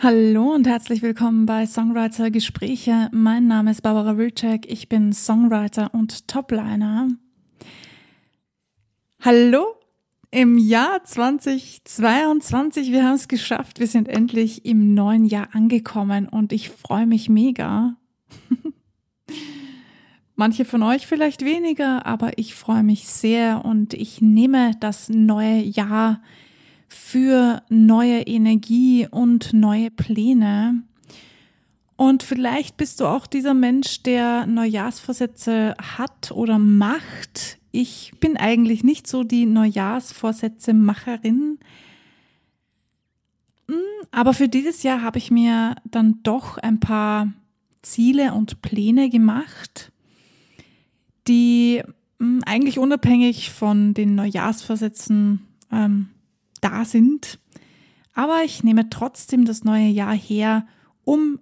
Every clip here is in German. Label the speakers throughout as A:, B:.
A: Hallo und herzlich willkommen bei Songwriter Gespräche. Mein Name ist Barbara Wilczek. Ich bin Songwriter und Topliner. Hallo im Jahr 2022. Wir haben es geschafft. Wir sind endlich im neuen Jahr angekommen und ich freue mich mega. Manche von euch vielleicht weniger, aber ich freue mich sehr und ich nehme das neue Jahr für neue Energie und neue Pläne. Und vielleicht bist du auch dieser Mensch, der Neujahrsvorsätze hat oder macht. Ich bin eigentlich nicht so die Neujahrsvorsätze-Macherin. Hm, aber für dieses Jahr habe ich mir dann doch ein paar Ziele und Pläne gemacht, die hm, eigentlich unabhängig von den Neujahrsvorsätzen ähm, da sind. Aber ich nehme trotzdem das neue Jahr her, um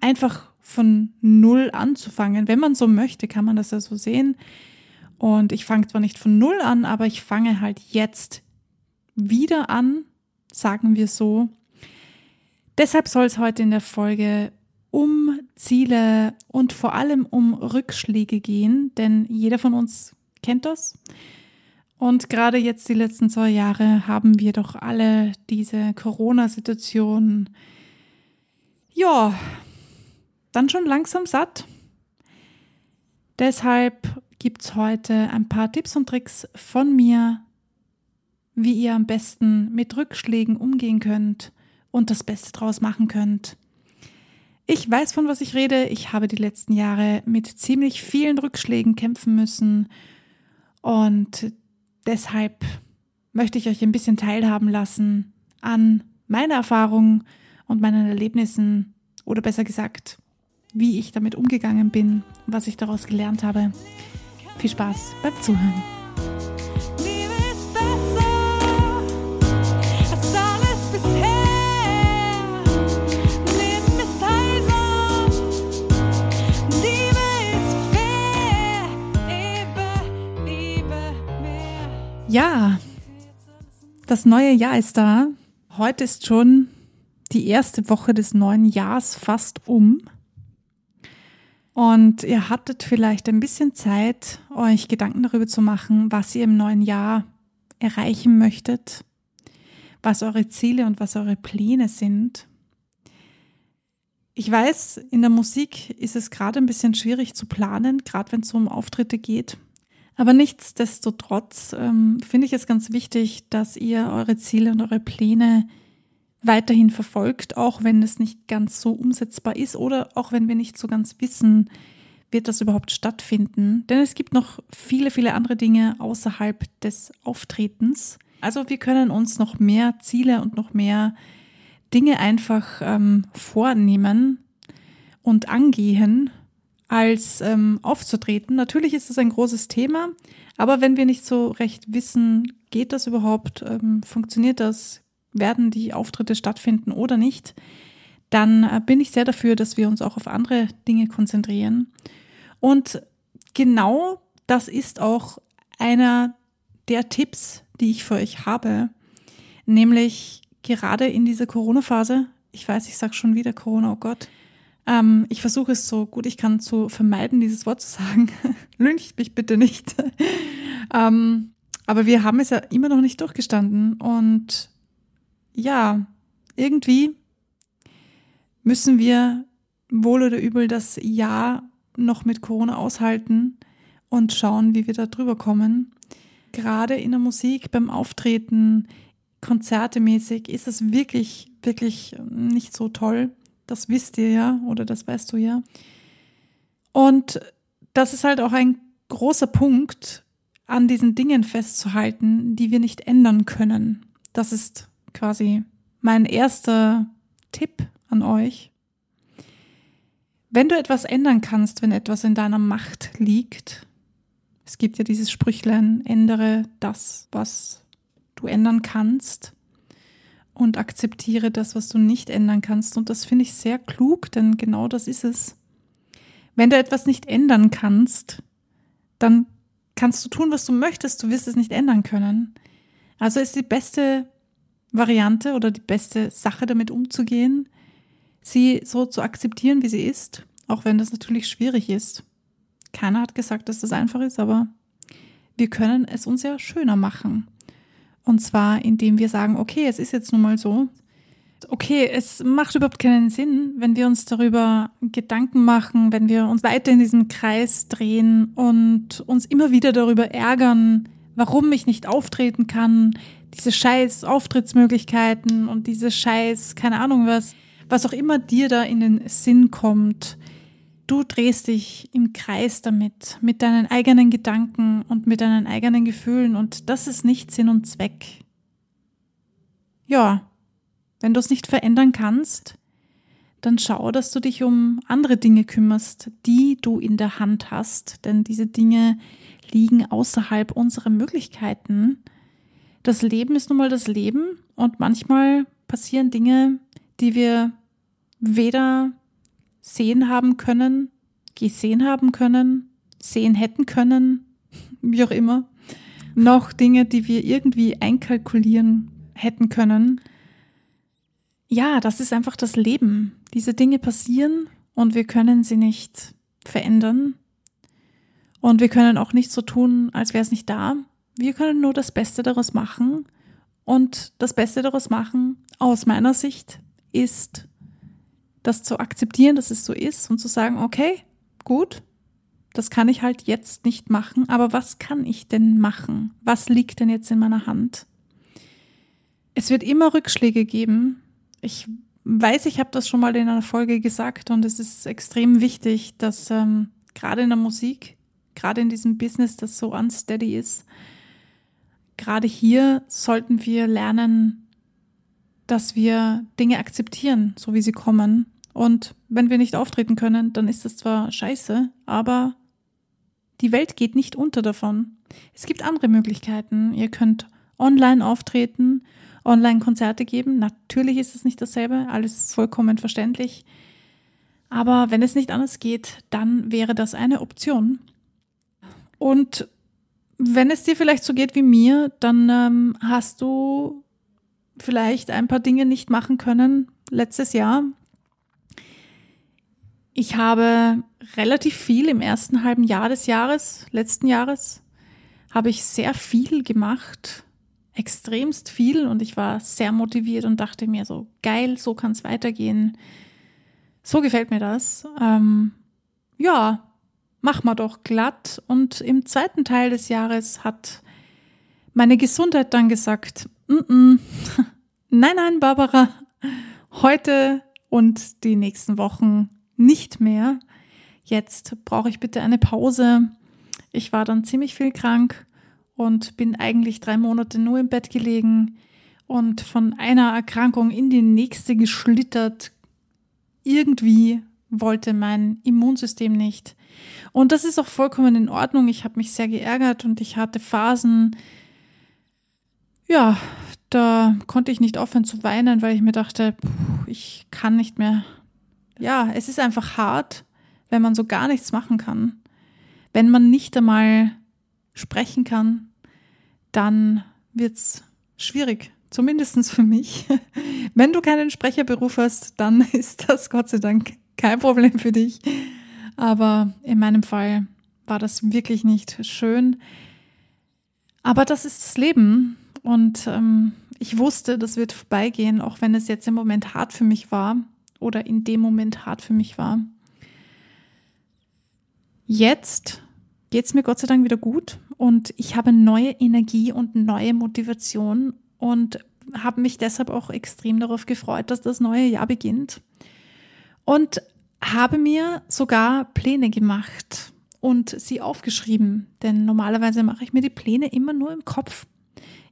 A: einfach von Null anzufangen. Wenn man so möchte, kann man das ja so sehen. Und ich fange zwar nicht von Null an, aber ich fange halt jetzt wieder an, sagen wir so. Deshalb soll es heute in der Folge um Ziele und vor allem um Rückschläge gehen, denn jeder von uns kennt das. Und gerade jetzt die letzten zwei Jahre haben wir doch alle diese Corona-Situation, ja, dann schon langsam satt. Deshalb gibt es heute ein paar Tipps und Tricks von mir, wie ihr am besten mit Rückschlägen umgehen könnt und das Beste draus machen könnt. Ich weiß, von was ich rede. Ich habe die letzten Jahre mit ziemlich vielen Rückschlägen kämpfen müssen und deshalb möchte ich euch ein bisschen teilhaben lassen an meiner Erfahrung und meinen Erlebnissen oder besser gesagt, wie ich damit umgegangen bin, was ich daraus gelernt habe. Viel Spaß beim Zuhören. Ja, das neue Jahr ist da. Heute ist schon die erste Woche des neuen Jahres fast um. Und ihr hattet vielleicht ein bisschen Zeit, euch Gedanken darüber zu machen, was ihr im neuen Jahr erreichen möchtet, was eure Ziele und was eure Pläne sind. Ich weiß, in der Musik ist es gerade ein bisschen schwierig zu planen, gerade wenn es um Auftritte geht. Aber nichtsdestotrotz ähm, finde ich es ganz wichtig, dass ihr eure Ziele und eure Pläne weiterhin verfolgt, auch wenn es nicht ganz so umsetzbar ist oder auch wenn wir nicht so ganz wissen, wird das überhaupt stattfinden. Denn es gibt noch viele, viele andere Dinge außerhalb des Auftretens. Also wir können uns noch mehr Ziele und noch mehr Dinge einfach ähm, vornehmen und angehen, als ähm, aufzutreten. Natürlich ist es ein großes Thema, aber wenn wir nicht so recht wissen, geht das überhaupt, ähm, funktioniert das, werden die Auftritte stattfinden oder nicht, dann äh, bin ich sehr dafür, dass wir uns auch auf andere Dinge konzentrieren. Und genau das ist auch einer der Tipps, die ich für euch habe, nämlich gerade in dieser Corona-Phase. Ich weiß, ich sage schon wieder Corona, oh Gott. Ähm, ich versuche es so gut ich kann zu vermeiden, dieses Wort zu sagen. Lüncht mich bitte nicht. ähm, aber wir haben es ja immer noch nicht durchgestanden. Und ja, irgendwie müssen wir wohl oder übel das Jahr noch mit Corona aushalten und schauen, wie wir da drüber kommen. Gerade in der Musik, beim Auftreten, konzertemäßig ist es wirklich, wirklich nicht so toll. Das wisst ihr ja oder das weißt du ja. Und das ist halt auch ein großer Punkt, an diesen Dingen festzuhalten, die wir nicht ändern können. Das ist quasi mein erster Tipp an euch. Wenn du etwas ändern kannst, wenn etwas in deiner Macht liegt, es gibt ja dieses Sprüchlein, ändere das, was du ändern kannst, und akzeptiere das, was du nicht ändern kannst. Und das finde ich sehr klug, denn genau das ist es. Wenn du etwas nicht ändern kannst, dann kannst du tun, was du möchtest, du wirst es nicht ändern können. Also ist die beste Variante oder die beste Sache damit umzugehen, sie so zu akzeptieren, wie sie ist, auch wenn das natürlich schwierig ist. Keiner hat gesagt, dass das einfach ist, aber wir können es uns ja schöner machen. Und zwar, indem wir sagen, okay, es ist jetzt nun mal so. Okay, es macht überhaupt keinen Sinn, wenn wir uns darüber Gedanken machen, wenn wir uns weiter in diesem Kreis drehen und uns immer wieder darüber ärgern, warum ich nicht auftreten kann, diese scheiß Auftrittsmöglichkeiten und diese scheiß, keine Ahnung was, was auch immer dir da in den Sinn kommt. Du drehst dich im Kreis damit, mit deinen eigenen Gedanken und mit deinen eigenen Gefühlen und das ist nicht Sinn und Zweck. Ja, wenn du es nicht verändern kannst, dann schau, dass du dich um andere Dinge kümmerst, die du in der Hand hast, denn diese Dinge liegen außerhalb unserer Möglichkeiten. Das Leben ist nun mal das Leben und manchmal passieren Dinge, die wir weder sehen haben können, gesehen haben können, sehen hätten können, wie auch immer, noch Dinge, die wir irgendwie einkalkulieren hätten können. Ja, das ist einfach das Leben. Diese Dinge passieren und wir können sie nicht verändern. Und wir können auch nicht so tun, als wäre es nicht da. Wir können nur das Beste daraus machen. Und das Beste daraus machen, aus meiner Sicht, ist das zu akzeptieren, dass es so ist und zu sagen, okay, gut, das kann ich halt jetzt nicht machen, aber was kann ich denn machen? Was liegt denn jetzt in meiner Hand? Es wird immer Rückschläge geben. Ich weiß, ich habe das schon mal in einer Folge gesagt und es ist extrem wichtig, dass ähm, gerade in der Musik, gerade in diesem Business, das so unsteady ist, gerade hier sollten wir lernen, dass wir Dinge akzeptieren, so wie sie kommen und wenn wir nicht auftreten können, dann ist das zwar scheiße, aber die Welt geht nicht unter davon. Es gibt andere Möglichkeiten. Ihr könnt online auftreten, online Konzerte geben. Natürlich ist es nicht dasselbe, alles vollkommen verständlich. Aber wenn es nicht anders geht, dann wäre das eine Option. Und wenn es dir vielleicht so geht wie mir, dann ähm, hast du vielleicht ein paar Dinge nicht machen können letztes Jahr, ich habe relativ viel im ersten halben Jahr des Jahres, letzten Jahres, habe ich sehr viel gemacht, extremst viel und ich war sehr motiviert und dachte mir so, geil, so kann es weitergehen. So gefällt mir das. Ähm, ja, mach mal doch glatt. Und im zweiten Teil des Jahres hat meine Gesundheit dann gesagt, N -n, nein, nein, Barbara, heute und die nächsten Wochen nicht mehr. Jetzt brauche ich bitte eine Pause. Ich war dann ziemlich viel krank und bin eigentlich drei Monate nur im Bett gelegen und von einer Erkrankung in die nächste geschlittert. Irgendwie wollte mein Immunsystem nicht. Und das ist auch vollkommen in Ordnung. Ich habe mich sehr geärgert und ich hatte Phasen, ja, da konnte ich nicht aufhören zu weinen, weil ich mir dachte, ich kann nicht mehr ja, es ist einfach hart, wenn man so gar nichts machen kann. Wenn man nicht einmal sprechen kann, dann wird's schwierig. Zumindestens für mich. Wenn du keinen Sprecherberuf hast, dann ist das Gott sei Dank kein Problem für dich. Aber in meinem Fall war das wirklich nicht schön. Aber das ist das Leben. Und ähm, ich wusste, das wird vorbeigehen, auch wenn es jetzt im Moment hart für mich war oder in dem Moment hart für mich war. Jetzt geht es mir Gott sei Dank wieder gut und ich habe neue Energie und neue Motivation und habe mich deshalb auch extrem darauf gefreut, dass das neue Jahr beginnt und habe mir sogar Pläne gemacht und sie aufgeschrieben, denn normalerweise mache ich mir die Pläne immer nur im Kopf.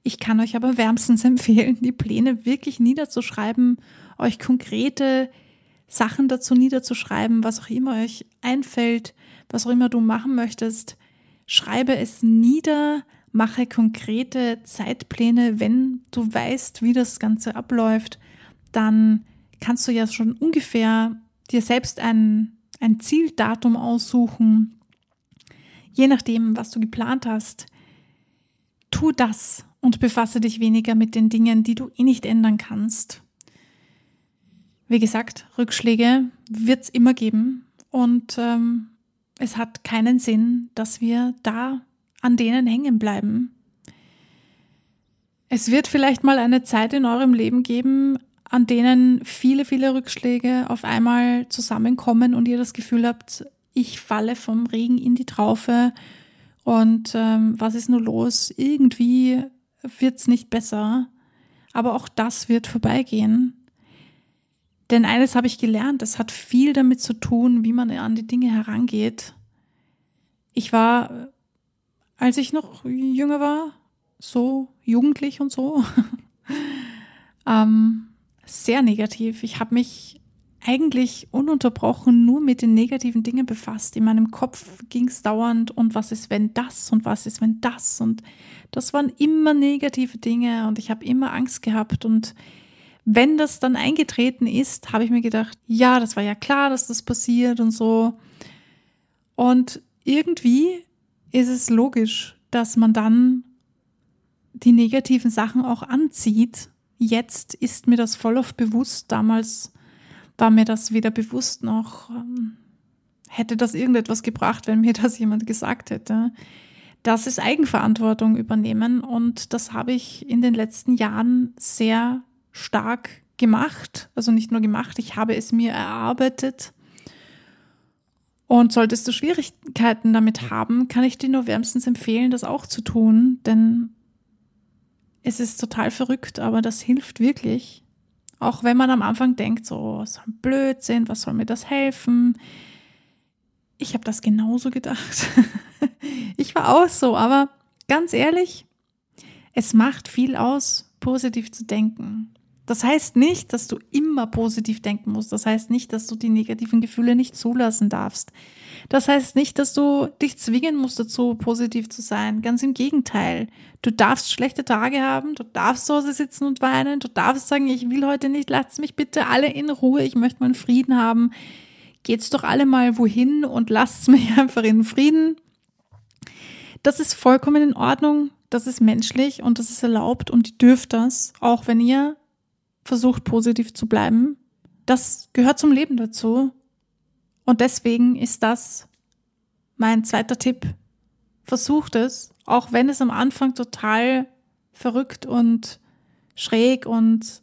A: Ich kann euch aber wärmstens empfehlen, die Pläne wirklich niederzuschreiben, euch konkrete Sachen dazu niederzuschreiben, was auch immer euch einfällt, was auch immer du machen möchtest. Schreibe es nieder, mache konkrete Zeitpläne. Wenn du weißt, wie das Ganze abläuft, dann kannst du ja schon ungefähr dir selbst ein, ein Zieldatum aussuchen. Je nachdem, was du geplant hast, tu das und befasse dich weniger mit den Dingen, die du eh nicht ändern kannst. Wie gesagt, Rückschläge wird es immer geben und ähm, es hat keinen Sinn, dass wir da an denen hängen bleiben. Es wird vielleicht mal eine Zeit in eurem Leben geben, an denen viele, viele Rückschläge auf einmal zusammenkommen und ihr das Gefühl habt, ich falle vom Regen in die Traufe und ähm, was ist nur los? Irgendwie wird's nicht besser. Aber auch das wird vorbeigehen. Denn eines habe ich gelernt, es hat viel damit zu tun, wie man an die Dinge herangeht. Ich war, als ich noch jünger war, so jugendlich und so, ähm, sehr negativ. Ich habe mich eigentlich ununterbrochen nur mit den negativen Dingen befasst. In meinem Kopf ging es dauernd und was ist, wenn das und was ist, wenn das und das waren immer negative Dinge und ich habe immer Angst gehabt und wenn das dann eingetreten ist, habe ich mir gedacht, ja, das war ja klar, dass das passiert und so. Und irgendwie ist es logisch, dass man dann die negativen Sachen auch anzieht. Jetzt ist mir das voll oft bewusst. Damals war mir das weder bewusst noch ähm, hätte das irgendetwas gebracht, wenn mir das jemand gesagt hätte. Das ist Eigenverantwortung übernehmen und das habe ich in den letzten Jahren sehr stark gemacht. Also nicht nur gemacht, ich habe es mir erarbeitet. Und solltest du Schwierigkeiten damit haben, kann ich dir nur wärmstens empfehlen, das auch zu tun, denn es ist total verrückt, aber das hilft wirklich. Auch wenn man am Anfang denkt, so, so ein Blödsinn, was soll mir das helfen? Ich habe das genauso gedacht. ich war auch so, aber ganz ehrlich, es macht viel aus, positiv zu denken. Das heißt nicht, dass du immer positiv denken musst. Das heißt nicht, dass du die negativen Gefühle nicht zulassen darfst. Das heißt nicht, dass du dich zwingen musst dazu, positiv zu sein. Ganz im Gegenteil. Du darfst schlechte Tage haben, du darfst zu Hause sitzen und weinen, du darfst sagen, ich will heute nicht, lasst mich bitte alle in Ruhe, ich möchte meinen Frieden haben. Geht's doch alle mal wohin und lasst mich einfach in Frieden. Das ist vollkommen in Ordnung, das ist menschlich und das ist erlaubt und ihr dürft das, auch wenn ihr versucht positiv zu bleiben. Das gehört zum Leben dazu. Und deswegen ist das mein zweiter Tipp. Versucht es, auch wenn es am Anfang total verrückt und schräg und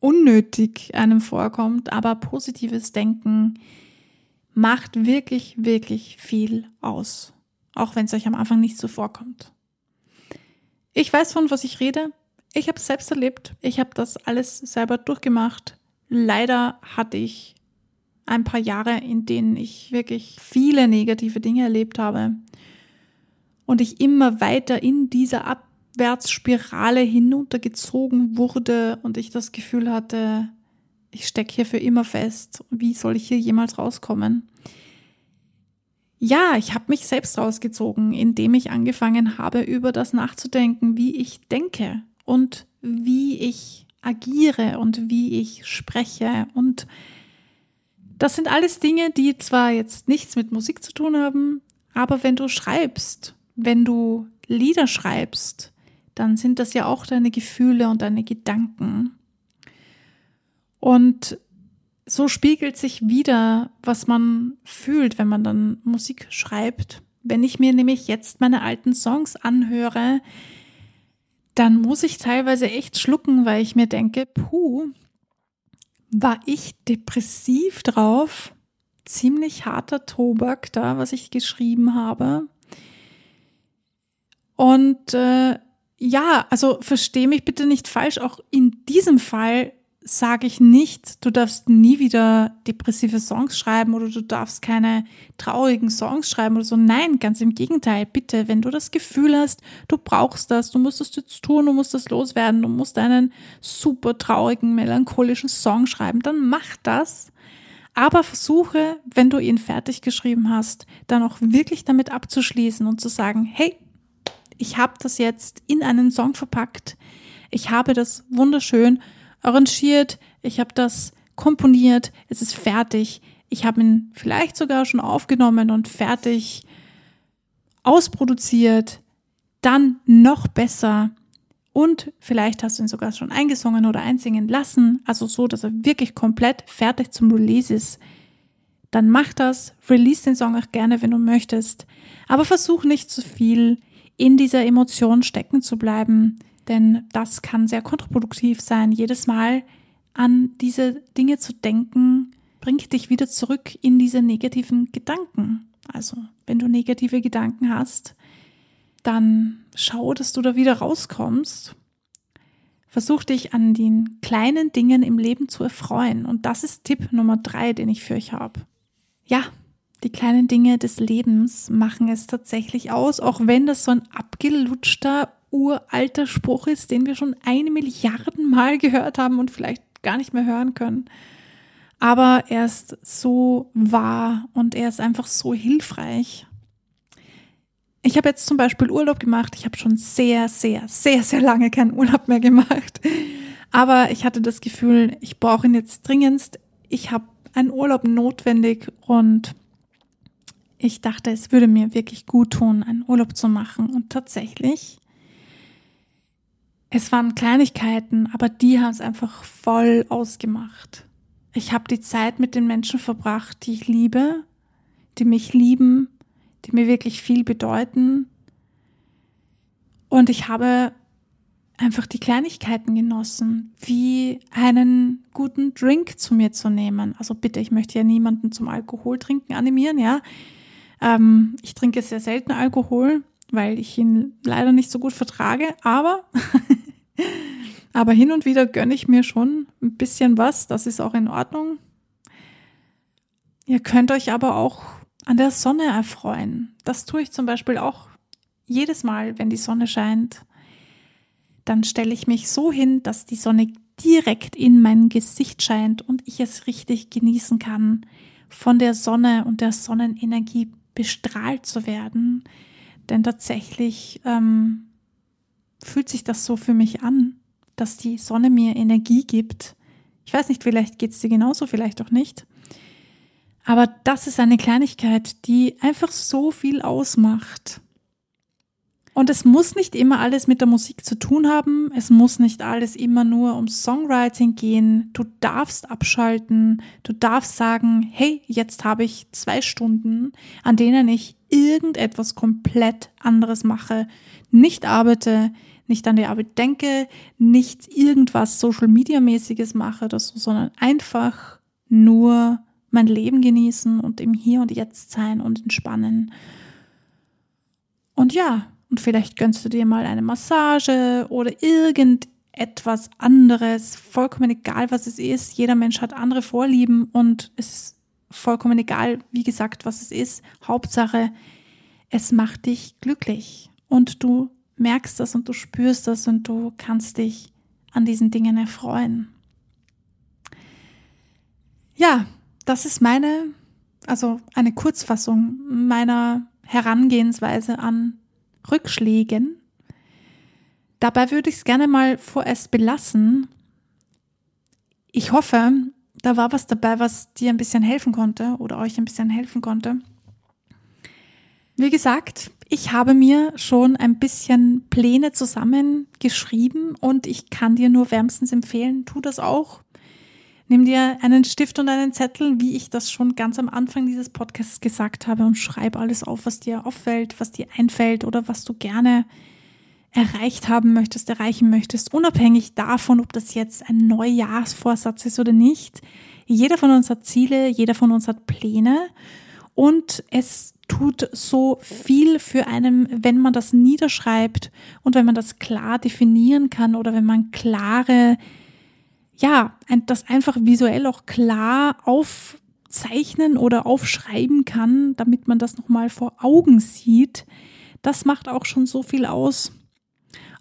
A: unnötig einem vorkommt, aber positives Denken macht wirklich, wirklich viel aus. Auch wenn es euch am Anfang nicht so vorkommt. Ich weiß von was ich rede. Ich habe es selbst erlebt. Ich habe das alles selber durchgemacht. Leider hatte ich ein paar Jahre, in denen ich wirklich viele negative Dinge erlebt habe und ich immer weiter in dieser Abwärtsspirale hinuntergezogen wurde und ich das Gefühl hatte, ich stecke hier für immer fest. Wie soll ich hier jemals rauskommen? Ja, ich habe mich selbst rausgezogen, indem ich angefangen habe, über das nachzudenken, wie ich denke und wie ich agiere und wie ich spreche und das sind alles Dinge, die zwar jetzt nichts mit Musik zu tun haben, aber wenn du schreibst, wenn du Lieder schreibst, dann sind das ja auch deine Gefühle und deine Gedanken. Und so spiegelt sich wieder, was man fühlt, wenn man dann Musik schreibt. Wenn ich mir nämlich jetzt meine alten Songs anhöre, dann muss ich teilweise echt schlucken, weil ich mir denke, puh, war ich depressiv drauf. Ziemlich harter Tobak da, was ich geschrieben habe. Und äh, ja, also verstehe mich bitte nicht falsch. Auch in diesem Fall sage ich nicht, du darfst nie wieder depressive Songs schreiben oder du darfst keine traurigen Songs schreiben oder so. Nein, ganz im Gegenteil. Bitte, wenn du das Gefühl hast, du brauchst das, du musst das jetzt tun, du musst das loswerden, du musst einen super traurigen, melancholischen Song schreiben, dann mach das. Aber versuche, wenn du ihn fertig geschrieben hast, dann auch wirklich damit abzuschließen und zu sagen, hey, ich habe das jetzt in einen Song verpackt. Ich habe das wunderschön arrangiert, ich habe das komponiert, es ist fertig. Ich habe ihn vielleicht sogar schon aufgenommen und fertig ausproduziert. Dann noch besser. und vielleicht hast du ihn sogar schon eingesungen oder einsingen lassen, also so, dass er wirklich komplett fertig zum Release ist, dann mach das, release den Song auch gerne, wenn du möchtest, aber versuch nicht zu viel in dieser Emotion stecken zu bleiben, denn das kann sehr kontraproduktiv sein. Jedes Mal an diese Dinge zu denken, bringt dich wieder zurück in diese negativen Gedanken. Also, wenn du negative Gedanken hast, dann schau, dass du da wieder rauskommst. Versuch dich an den kleinen Dingen im Leben zu erfreuen. Und das ist Tipp Nummer drei, den ich für euch habe. Ja, die kleinen Dinge des Lebens machen es tatsächlich aus, auch wenn das so ein abgelutschter, uralter Spruch ist, den wir schon eine Milliarden Mal gehört haben und vielleicht gar nicht mehr hören können. Aber er ist so wahr und er ist einfach so hilfreich. Ich habe jetzt zum Beispiel Urlaub gemacht. Ich habe schon sehr, sehr, sehr, sehr lange keinen Urlaub mehr gemacht. Aber ich hatte das Gefühl, ich brauche ihn jetzt dringendst. Ich habe einen Urlaub notwendig und ich dachte, es würde mir wirklich gut tun, einen Urlaub zu machen. Und tatsächlich, es waren Kleinigkeiten, aber die haben es einfach voll ausgemacht. Ich habe die Zeit mit den Menschen verbracht, die ich liebe, die mich lieben die mir wirklich viel bedeuten. Und ich habe einfach die Kleinigkeiten genossen, wie einen guten Drink zu mir zu nehmen. Also bitte, ich möchte ja niemanden zum Alkohol trinken animieren, ja. Ähm, ich trinke sehr selten Alkohol, weil ich ihn leider nicht so gut vertrage, aber, aber hin und wieder gönne ich mir schon ein bisschen was, das ist auch in Ordnung. Ihr könnt euch aber auch an der Sonne erfreuen. Das tue ich zum Beispiel auch jedes Mal, wenn die Sonne scheint. Dann stelle ich mich so hin, dass die Sonne direkt in mein Gesicht scheint und ich es richtig genießen kann, von der Sonne und der Sonnenenergie bestrahlt zu werden. Denn tatsächlich ähm, fühlt sich das so für mich an, dass die Sonne mir Energie gibt. Ich weiß nicht, vielleicht geht es dir genauso, vielleicht auch nicht. Aber das ist eine Kleinigkeit, die einfach so viel ausmacht. Und es muss nicht immer alles mit der Musik zu tun haben. Es muss nicht alles immer nur um Songwriting gehen. Du darfst abschalten. Du darfst sagen, hey, jetzt habe ich zwei Stunden, an denen ich irgendetwas komplett anderes mache. Nicht arbeite, nicht an die Arbeit denke, nicht irgendwas Social Media mäßiges mache oder so, sondern einfach nur mein Leben genießen und im Hier und Jetzt sein und entspannen. Und ja, und vielleicht gönnst du dir mal eine Massage oder irgendetwas anderes, vollkommen egal, was es ist. Jeder Mensch hat andere Vorlieben und es ist vollkommen egal, wie gesagt, was es ist. Hauptsache, es macht dich glücklich und du merkst das und du spürst das und du kannst dich an diesen Dingen erfreuen. Ja, das ist meine, also eine Kurzfassung meiner Herangehensweise an Rückschlägen. Dabei würde ich es gerne mal vorerst belassen. Ich hoffe, da war was dabei, was dir ein bisschen helfen konnte oder euch ein bisschen helfen konnte. Wie gesagt, ich habe mir schon ein bisschen Pläne zusammengeschrieben und ich kann dir nur wärmstens empfehlen, tu das auch. Nimm dir einen Stift und einen Zettel, wie ich das schon ganz am Anfang dieses Podcasts gesagt habe, und schreib alles auf, was dir auffällt, was dir einfällt oder was du gerne erreicht haben möchtest, erreichen möchtest, unabhängig davon, ob das jetzt ein Neujahrsvorsatz ist oder nicht. Jeder von uns hat Ziele, jeder von uns hat Pläne und es tut so viel für einen, wenn man das niederschreibt und wenn man das klar definieren kann oder wenn man klare ja, das einfach visuell auch klar aufzeichnen oder aufschreiben kann, damit man das nochmal vor Augen sieht, das macht auch schon so viel aus.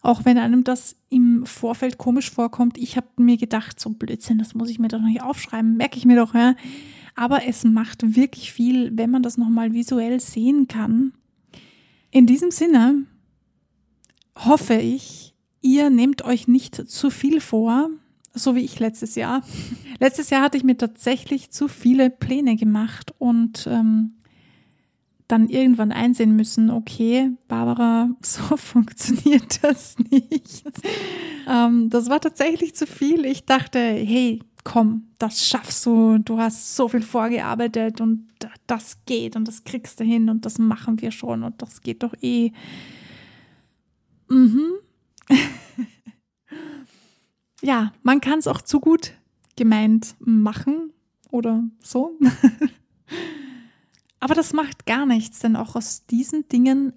A: Auch wenn einem das im Vorfeld komisch vorkommt, ich habe mir gedacht, so Blödsinn, das muss ich mir doch nicht aufschreiben, merke ich mir doch, ja. Aber es macht wirklich viel, wenn man das nochmal visuell sehen kann. In diesem Sinne hoffe ich, ihr nehmt euch nicht zu viel vor, so wie ich letztes Jahr. Letztes Jahr hatte ich mir tatsächlich zu viele Pläne gemacht und ähm, dann irgendwann einsehen müssen, okay, Barbara, so funktioniert das nicht. Ähm, das war tatsächlich zu viel. Ich dachte, hey, komm, das schaffst du. Du hast so viel vorgearbeitet und das geht und das kriegst du hin und das machen wir schon und das geht doch eh. Mhm. ja, man kann es auch zu gut gemeint machen oder so. Aber das macht gar nichts, denn auch aus diesen Dingen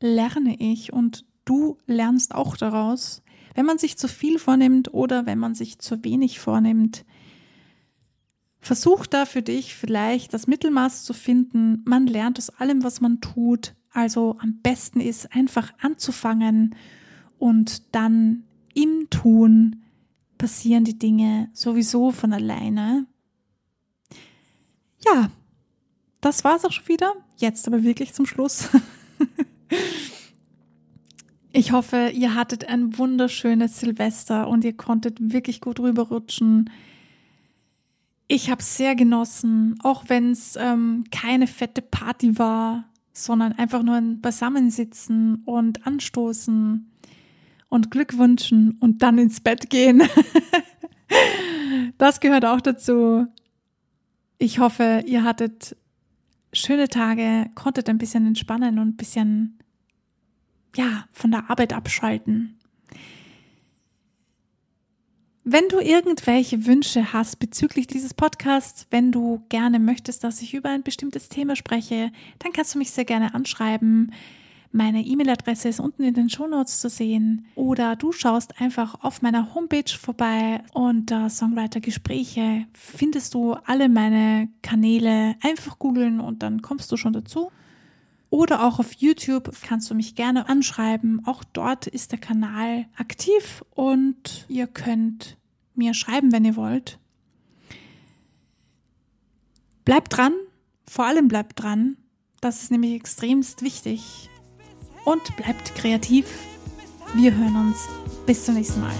A: lerne ich und du lernst auch daraus. Wenn man sich zu viel vornimmt oder wenn man sich zu wenig vornimmt, versuch da für dich vielleicht das Mittelmaß zu finden. Man lernt aus allem, was man tut. Also am besten ist einfach anzufangen und dann im Tun passieren die Dinge sowieso von alleine. Ja, das war's auch schon wieder. Jetzt aber wirklich zum Schluss. ich hoffe, ihr hattet ein wunderschönes Silvester und ihr konntet wirklich gut rüberrutschen. Ich habe sehr genossen, auch wenn es ähm, keine fette Party war, sondern einfach nur ein Beisammensitzen und Anstoßen und Glück wünschen und dann ins Bett gehen. das gehört auch dazu. Ich hoffe, ihr hattet schöne Tage, konntet ein bisschen entspannen und ein bisschen, ja, von der Arbeit abschalten. Wenn du irgendwelche Wünsche hast bezüglich dieses Podcasts, wenn du gerne möchtest, dass ich über ein bestimmtes Thema spreche, dann kannst du mich sehr gerne anschreiben. Meine E-Mail-Adresse ist unten in den Shownotes zu sehen. Oder du schaust einfach auf meiner Homepage vorbei unter Songwriter Gespräche findest du alle meine Kanäle. Einfach googeln und dann kommst du schon dazu. Oder auch auf YouTube kannst du mich gerne anschreiben. Auch dort ist der Kanal aktiv und ihr könnt mir schreiben, wenn ihr wollt. Bleibt dran, vor allem bleibt dran. Das ist nämlich extremst wichtig und bleibt kreativ. Wir hören uns. Bis zum nächsten Mal.